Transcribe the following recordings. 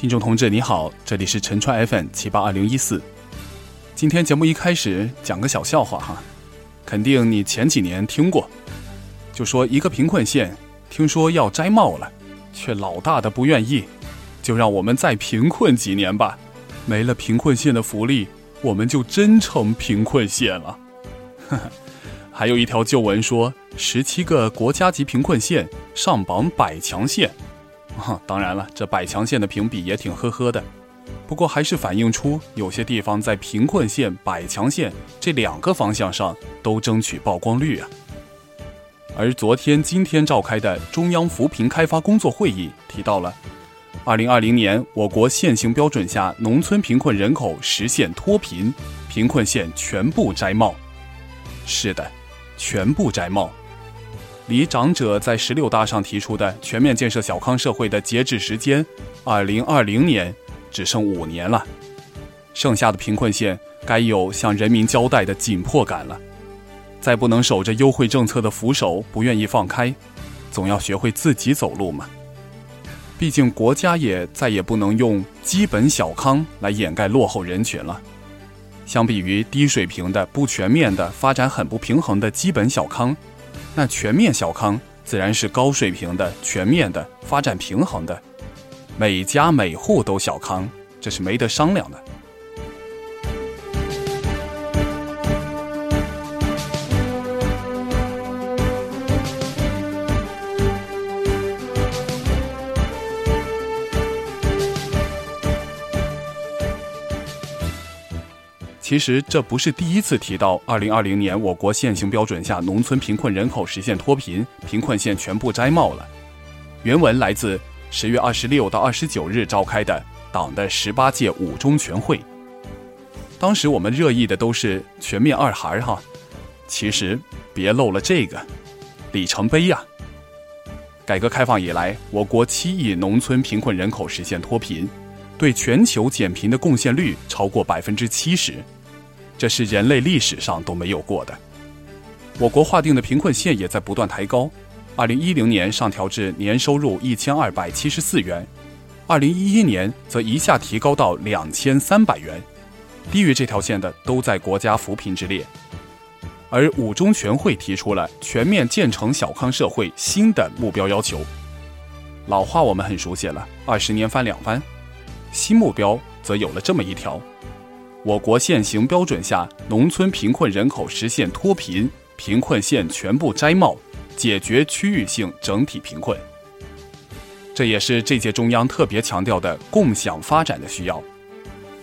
听众同志你好，这里是陈川 FM 七八二零一四。今天节目一开始讲个小笑话哈，肯定你前几年听过，就说一个贫困县听说要摘帽了，却老大的不愿意，就让我们再贫困几年吧，没了贫困县的福利，我们就真成贫困县了。呵 呵还有一条旧闻说，十七个国家级贫困县上榜百强县。哈，当然了，这百强县的评比也挺呵呵的，不过还是反映出有些地方在贫困县、百强县这两个方向上都争取曝光率啊。而昨天、今天召开的中央扶贫开发工作会议提到了，二零二零年我国现行标准下农村贫困人口实现脱贫，贫困县全部摘帽。是的，全部摘帽。离长者在十六大上提出的全面建设小康社会的截止时间，二零二零年只剩五年了，剩下的贫困县该有向人民交代的紧迫感了。再不能守着优惠政策的扶手不愿意放开，总要学会自己走路嘛。毕竟国家也再也不能用基本小康来掩盖落后人群了。相比于低水平的、不全面的、发展很不平衡的基本小康。那全面小康自然是高水平的、全面的、发展平衡的，每家每户都小康，这是没得商量的。其实这不是第一次提到，二零二零年我国现行标准下农村贫困人口实现脱贫，贫困县全部摘帽了。原文来自十月二十六到二十九日召开的党的十八届五中全会。当时我们热议的都是全面二孩哈，其实别漏了这个里程碑呀。改革开放以来，我国七亿农村贫困人口实现脱贫，对全球减贫的贡献率超过百分之七十。这是人类历史上都没有过的。我国划定的贫困线也在不断抬高，二零一零年上调至年收入一千二百七十四元，二零一一年则一下提高到两千三百元，低于这条线的都在国家扶贫之列。而五中全会提出了全面建成小康社会新的目标要求。老话我们很熟悉了，二十年翻两番，新目标则有了这么一条。我国现行标准下农村贫困人口实现脱贫，贫困县全部摘帽，解决区域性整体贫困。这也是这届中央特别强调的共享发展的需要。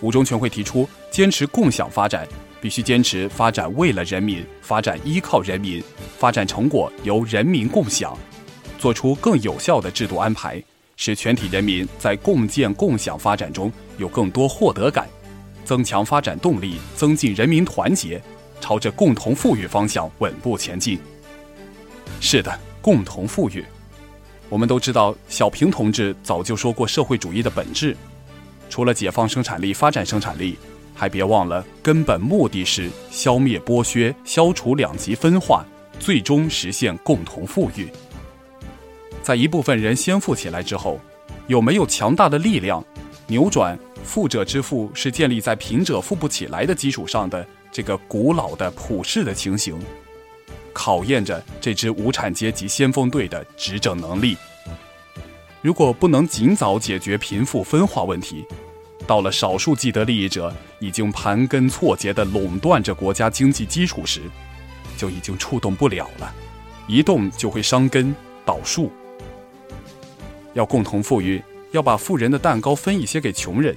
五中全会提出，坚持共享发展，必须坚持发展为了人民，发展依靠人民，发展成果由人民共享，做出更有效的制度安排，使全体人民在共建共享发展中有更多获得感。增强发展动力，增进人民团结，朝着共同富裕方向稳步前进。是的，共同富裕。我们都知道，小平同志早就说过社会主义的本质，除了解放生产力、发展生产力，还别忘了根本目的是消灭剥削，消除两极分化，最终实现共同富裕。在一部分人先富起来之后，有没有强大的力量扭转？富者之富是建立在贫者富不起来的基础上的这个古老的普世的情形，考验着这支无产阶级先锋队的执政能力。如果不能尽早解决贫富分化问题，到了少数既得利益者已经盘根错节地垄断着国家经济基础时，就已经触动不了了，一动就会伤根倒树。要共同富裕，要把富人的蛋糕分一些给穷人。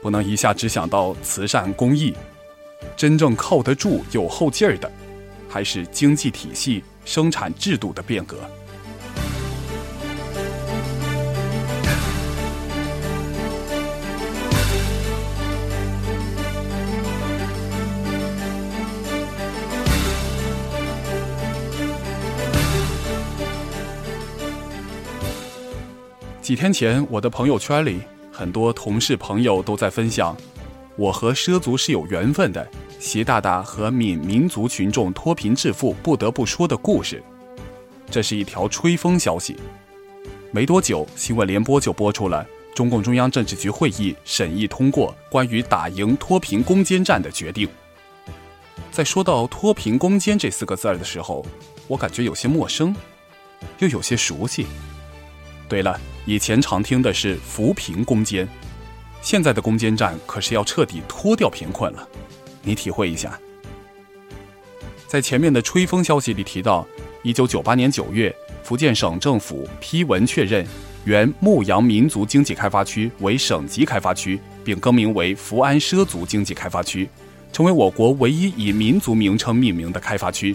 不能一下只想到慈善公益，真正靠得住、有后劲儿的，还是经济体系、生产制度的变革。几天前，我的朋友圈里。很多同事朋友都在分享，我和畲族是有缘分的。习大大和闽民族群众脱贫致富不得不说的故事，这是一条吹风消息。没多久，新闻联播就播出了中共中央政治局会议审议通过关于打赢脱贫攻坚战的决定。在说到脱贫攻坚这四个字儿的时候，我感觉有些陌生，又有些熟悉。对了，以前常听的是扶贫攻坚，现在的攻坚战可是要彻底脱掉贫困了。你体会一下。在前面的吹风消息里提到，一九九八年九月，福建省政府批文确认。原牧羊民族经济开发区为省级开发区，并更名为福安畲族经济开发区，成为我国唯一以民族名称命名的开发区。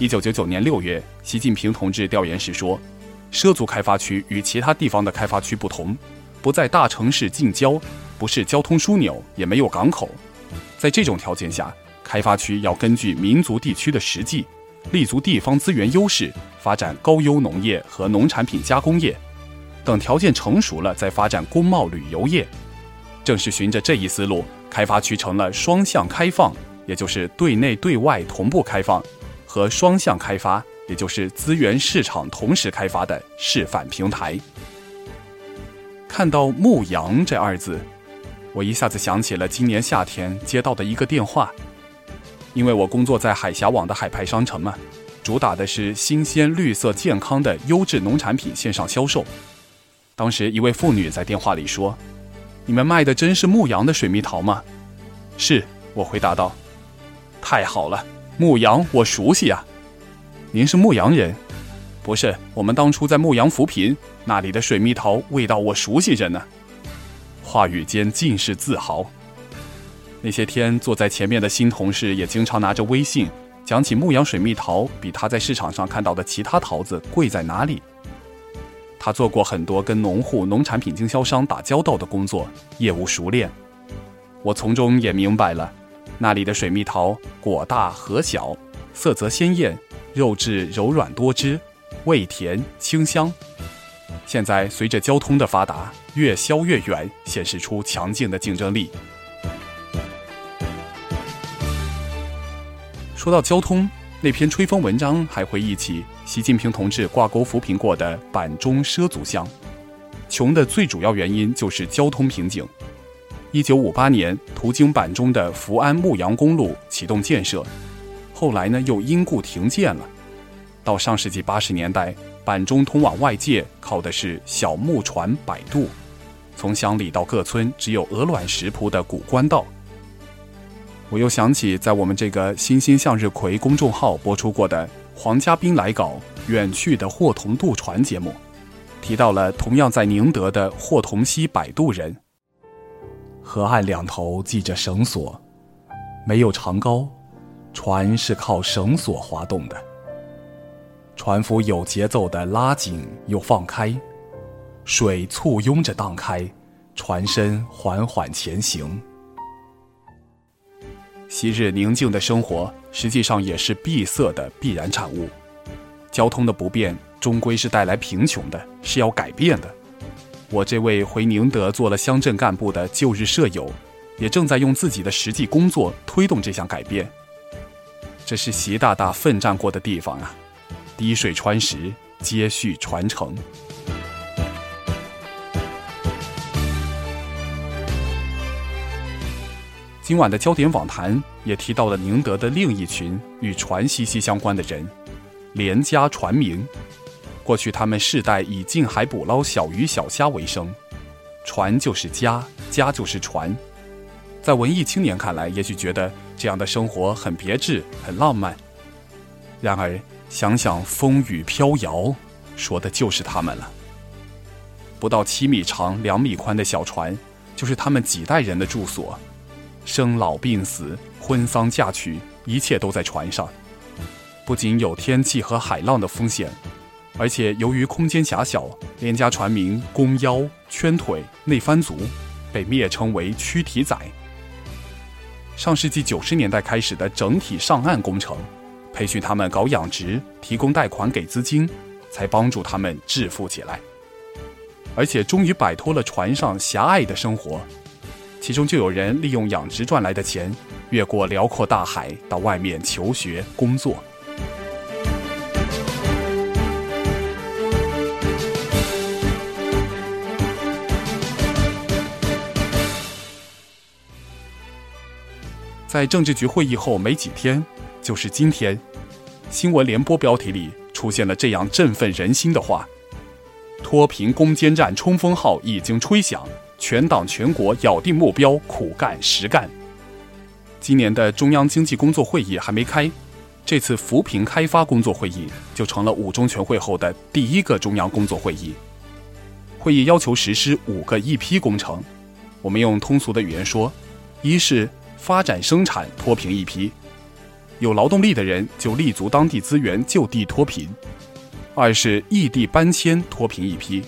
一九九九年六月，习近平同志调研时说，畲族开发区与其他地方的开发区不同，不在大城市近郊，不是交通枢纽，也没有港口。在这种条件下，开发区要根据民族地区的实际，立足地方资源优势，发展高优农业和农产品加工业。等条件成熟了，再发展工贸旅游业。正是循着这一思路，开发区成了双向开放，也就是对内对外同步开放，和双向开发，也就是资源市场同时开发的示范平台。看到“牧羊”这二字，我一下子想起了今年夏天接到的一个电话。因为我工作在海峡网的海派商城嘛，主打的是新鲜、绿色、健康的优质农产品线上销售。当时一位妇女在电话里说：“你们卖的真是牧羊的水蜜桃吗？”“是。”我回答道。“太好了，牧羊我熟悉啊。”“您是牧羊人？”“不是，我们当初在牧羊扶贫，那里的水蜜桃味道我熟悉着呢。”话语间尽是自豪。那些天坐在前面的新同事也经常拿着微信讲起牧羊水蜜桃比他在市场上看到的其他桃子贵在哪里。他做过很多跟农户、农产品经销商打交道的工作，业务熟练。我从中也明白了，那里的水蜜桃果大核小，色泽鲜艳，肉质柔软多汁，味甜清香。现在随着交通的发达，越销越远，显示出强劲的竞争力。说到交通。那篇吹风文章还回忆起习近平同志挂钩扶贫过的板中畲族乡，穷的最主要原因就是交通瓶颈。一九五八年，途经板中的福安牧羊公路启动建设，后来呢又因故停建了。到上世纪八十年代，板中通往外界靠的是小木船摆渡，从乡里到各村只有鹅卵石铺的古官道。我又想起，在我们这个“欣欣向日葵”公众号播出过的黄家斌来稿《远去的霍同渡船》节目，提到了同样在宁德的霍同溪摆渡人。河岸两头系着绳索，没有长篙，船是靠绳索滑动的。船夫有节奏地拉紧又放开，水簇拥着荡开，船身缓缓前行。昔日宁静的生活，实际上也是闭塞的必然产物。交通的不便，终归是带来贫穷的，是要改变的。我这位回宁德做了乡镇干部的旧日舍友，也正在用自己的实际工作推动这项改变。这是习大大奋战过的地方啊！滴水穿石，接续传承。今晚的焦点访谈也提到了宁德的另一群与船息息相关的人——连家船民。过去他们世代以近海捕捞小鱼小虾为生，船就是家，家就是船。在文艺青年看来，也许觉得这样的生活很别致、很浪漫。然而，想想风雨飘摇，说的就是他们了。不到七米长、两米宽的小船，就是他们几代人的住所。生老病死、婚丧嫁娶，一切都在船上。不仅有天气和海浪的风险，而且由于空间狭小，连家船民弓腰、圈腿、内翻足，被蔑称为“躯体仔”。上世纪九十年代开始的整体上岸工程，培训他们搞养殖，提供贷款给资金，才帮助他们致富起来，而且终于摆脱了船上狭隘的生活。其中就有人利用养殖赚来的钱，越过辽阔大海到外面求学工作。在政治局会议后没几天，就是今天，新闻联播标题里出现了这样振奋人心的话：“脱贫攻坚战冲锋号已经吹响，全党全国咬定目标，苦干实干。”今年的中央经济工作会议还没开，这次扶贫开发工作会议就成了五中全会后的第一个中央工作会议。会议要求实施五个一批工程，我们用通俗的语言说，一是。发展生产脱贫一批，有劳动力的人就立足当地资源就地脱贫；二是异地搬迁脱贫一批，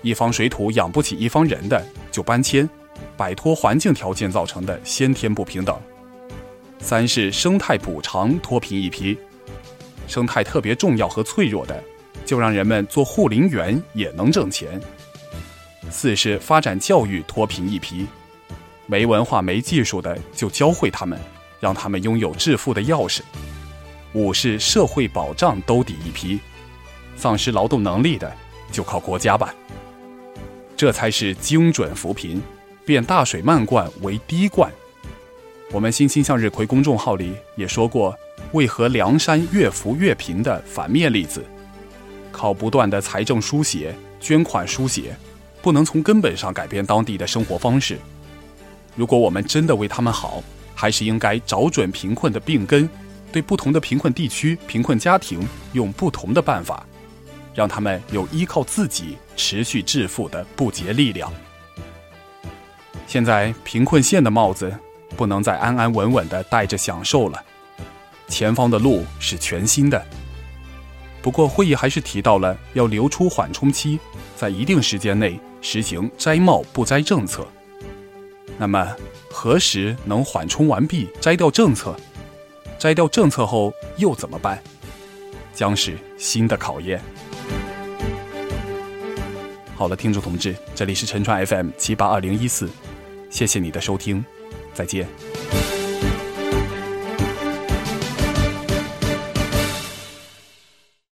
一方水土养不起一方人的就搬迁，摆脱环境条件造成的先天不平等；三是生态补偿脱贫一批，生态特别重要和脆弱的，就让人们做护林员也能挣钱；四是发展教育脱贫一批。没文化、没技术的，就教会他们，让他们拥有致富的钥匙。五是社会保障兜底一批，丧失劳动能力的，就靠国家办。这才是精准扶贫，变大水漫灌为滴灌。我们新兴向日葵公众号里也说过，为何梁山越扶越贫的反面例子，靠不断的财政输血、捐款输血，不能从根本上改变当地的生活方式。如果我们真的为他们好，还是应该找准贫困的病根，对不同的贫困地区、贫困家庭用不同的办法，让他们有依靠自己持续致富的不竭力量。现在贫困县的帽子不能再安安稳稳地戴着享受了，前方的路是全新的。不过会议还是提到了要留出缓冲期，在一定时间内实行摘帽不摘政策。那么，何时能缓冲完毕，摘掉政策？摘掉政策后又怎么办？将是新的考验。好了，听众同志，这里是陈川 FM 七八二零一四，谢谢你的收听，再见。